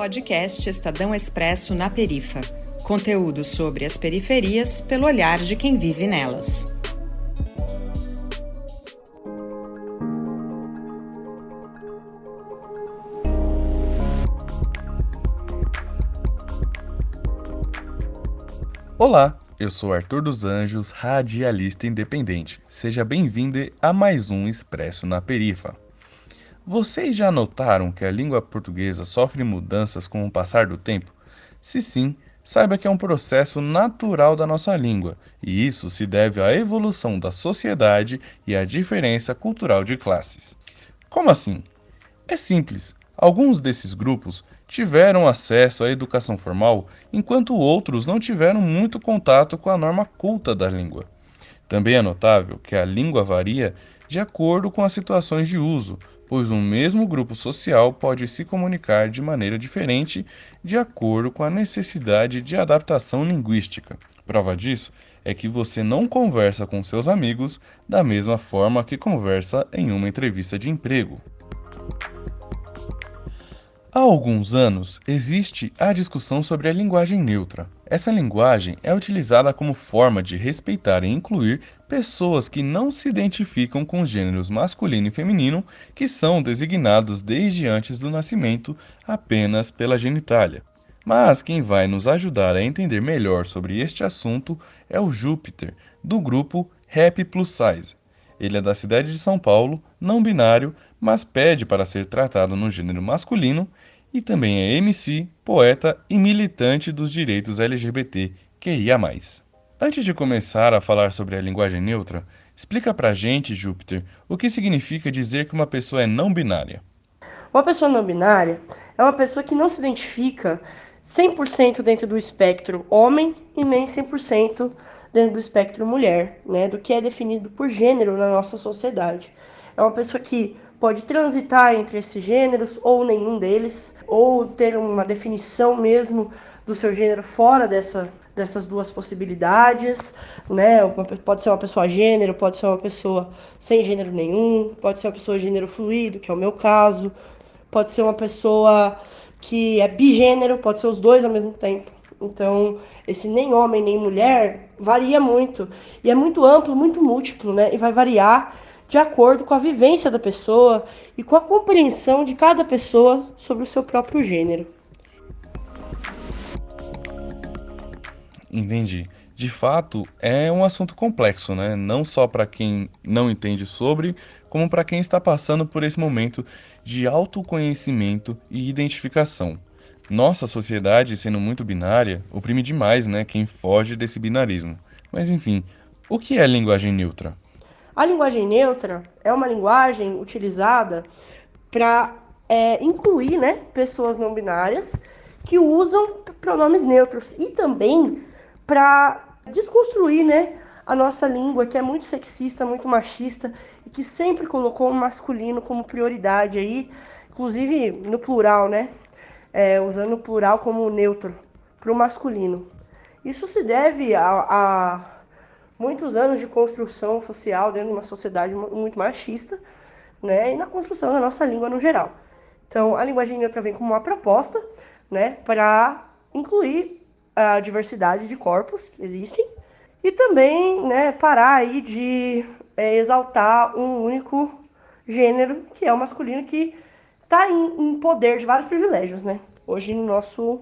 Podcast Estadão Expresso na Perifa. Conteúdo sobre as periferias pelo olhar de quem vive nelas. Olá, eu sou Arthur dos Anjos, radialista independente. Seja bem-vindo a mais um Expresso na Perifa. Vocês já notaram que a língua portuguesa sofre mudanças com o passar do tempo? Se sim, saiba que é um processo natural da nossa língua, e isso se deve à evolução da sociedade e à diferença cultural de classes. Como assim? É simples. Alguns desses grupos tiveram acesso à educação formal, enquanto outros não tiveram muito contato com a norma culta da língua. Também é notável que a língua varia de acordo com as situações de uso, pois um mesmo grupo social pode se comunicar de maneira diferente de acordo com a necessidade de adaptação linguística. Prova disso é que você não conversa com seus amigos da mesma forma que conversa em uma entrevista de emprego. Há alguns anos existe a discussão sobre a linguagem neutra. Essa linguagem é utilizada como forma de respeitar e incluir pessoas que não se identificam com os gêneros masculino e feminino, que são designados desde antes do nascimento apenas pela genitália. Mas quem vai nos ajudar a entender melhor sobre este assunto é o Júpiter, do grupo Rap Plus Size. Ele é da cidade de São Paulo, não binário, mas pede para ser tratado no gênero masculino e também é MC, poeta e militante dos direitos LGBT QIA+. Antes de começar a falar sobre a linguagem neutra, explica pra gente, Júpiter, o que significa dizer que uma pessoa é não binária. Uma pessoa não binária é uma pessoa que não se identifica 100% dentro do espectro homem e nem 100% dentro do espectro mulher, né, do que é definido por gênero na nossa sociedade. É uma pessoa que pode transitar entre esses gêneros ou nenhum deles, ou ter uma definição mesmo do seu gênero fora dessa, dessas duas possibilidades, né? Pode ser uma pessoa gênero, pode ser uma pessoa sem gênero nenhum, pode ser uma pessoa gênero fluido, que é o meu caso, pode ser uma pessoa que é bigênero, pode ser os dois ao mesmo tempo. Então, esse nem homem nem mulher varia muito e é muito amplo, muito múltiplo, né? E vai variar de acordo com a vivência da pessoa e com a compreensão de cada pessoa sobre o seu próprio gênero. Entendi. De fato, é um assunto complexo, né? Não só para quem não entende sobre, como para quem está passando por esse momento de autoconhecimento e identificação. Nossa sociedade, sendo muito binária, oprime demais, né, quem foge desse binarismo. Mas enfim, o que é linguagem neutra? A linguagem neutra é uma linguagem utilizada para é, incluir né, pessoas não binárias que usam pronomes neutros e também para desconstruir né, a nossa língua, que é muito sexista, muito machista e que sempre colocou o masculino como prioridade aí, inclusive no plural, né? É, usando o plural como neutro para o masculino. Isso se deve a, a muitos anos de construção social dentro de uma sociedade muito machista, né, e na construção da nossa língua no geral. Então, a linguagem neutra vem como uma proposta, né, para incluir a diversidade de corpos que existem e também, né, parar aí de é, exaltar um único gênero, que é o masculino, que está em, em, poder de vários privilégios, né, hoje no nosso,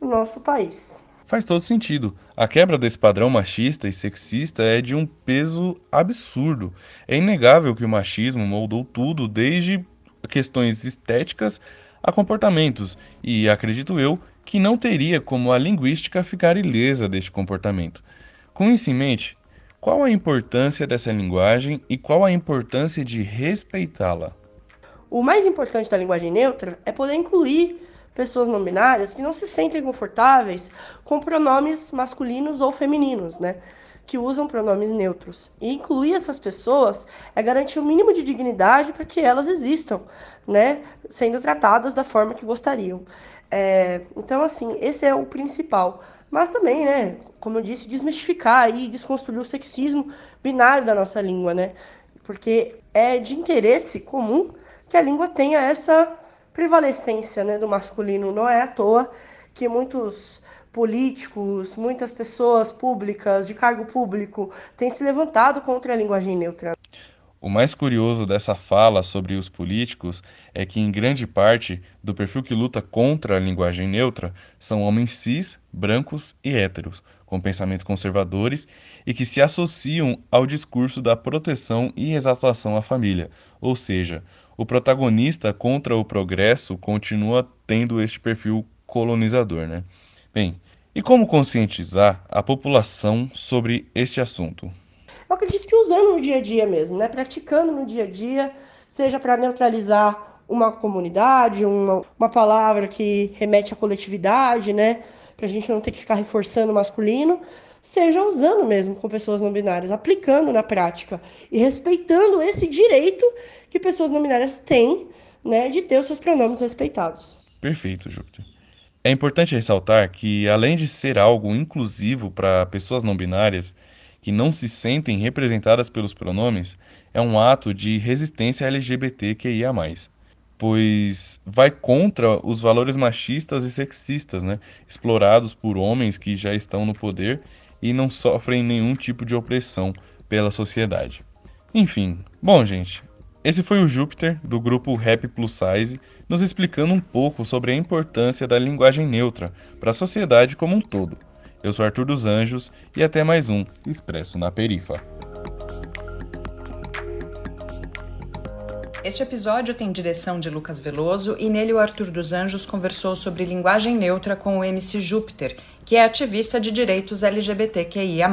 no nosso país. Faz todo sentido. A quebra desse padrão machista e sexista é de um peso absurdo. É inegável que o machismo moldou tudo, desde questões estéticas a comportamentos, e acredito eu que não teria como a linguística ficar ilesa deste comportamento. Com isso em mente, qual a importância dessa linguagem e qual a importância de respeitá-la? O mais importante da linguagem neutra é poder incluir pessoas não binárias que não se sentem confortáveis com pronomes masculinos ou femininos, né? Que usam pronomes neutros. E incluir essas pessoas é garantir o um mínimo de dignidade para que elas existam, né? Sendo tratadas da forma que gostariam. É, então, assim, esse é o principal. Mas também, né, como eu disse, desmistificar e desconstruir o sexismo binário da nossa língua, né? Porque é de interesse comum que a língua tenha essa prevalecência né, do masculino. Não é à toa que muitos políticos, muitas pessoas públicas, de cargo público, têm se levantado contra a linguagem neutra. O mais curioso dessa fala sobre os políticos é que, em grande parte, do perfil que luta contra a linguagem neutra são homens cis, brancos e héteros, com pensamentos conservadores e que se associam ao discurso da proteção e exaltação à família. Ou seja, o protagonista contra o progresso continua tendo este perfil colonizador, né? Bem, e como conscientizar a população sobre este assunto? eu acredito que usando no dia a dia mesmo, né? Praticando no dia a dia, seja para neutralizar uma comunidade, uma, uma palavra que remete à coletividade, né? Para a gente não ter que ficar reforçando o masculino, seja usando mesmo com pessoas não binárias, aplicando na prática e respeitando esse direito que pessoas não binárias têm, né, de ter os seus pronomes respeitados. Perfeito, Júpiter. É importante ressaltar que, além de ser algo inclusivo para pessoas não binárias, que não se sentem representadas pelos pronomes é um ato de resistência LGBTQIA+, pois vai contra os valores machistas e sexistas, né, explorados por homens que já estão no poder e não sofrem nenhum tipo de opressão pela sociedade. Enfim, bom, gente, esse foi o Júpiter do grupo Rap Plus Size, nos explicando um pouco sobre a importância da linguagem neutra para a sociedade como um todo. Eu sou Arthur dos Anjos e até mais um Expresso na Perifa. Este episódio tem direção de Lucas Veloso e nele o Arthur dos Anjos conversou sobre linguagem neutra com o MC Júpiter, que é ativista de direitos LGBTQIA.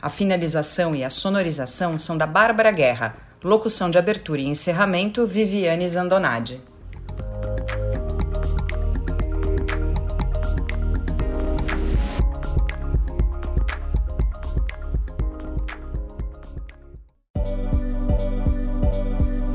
A finalização e a sonorização são da Bárbara Guerra. Locução de abertura e encerramento, Viviane Zandonade.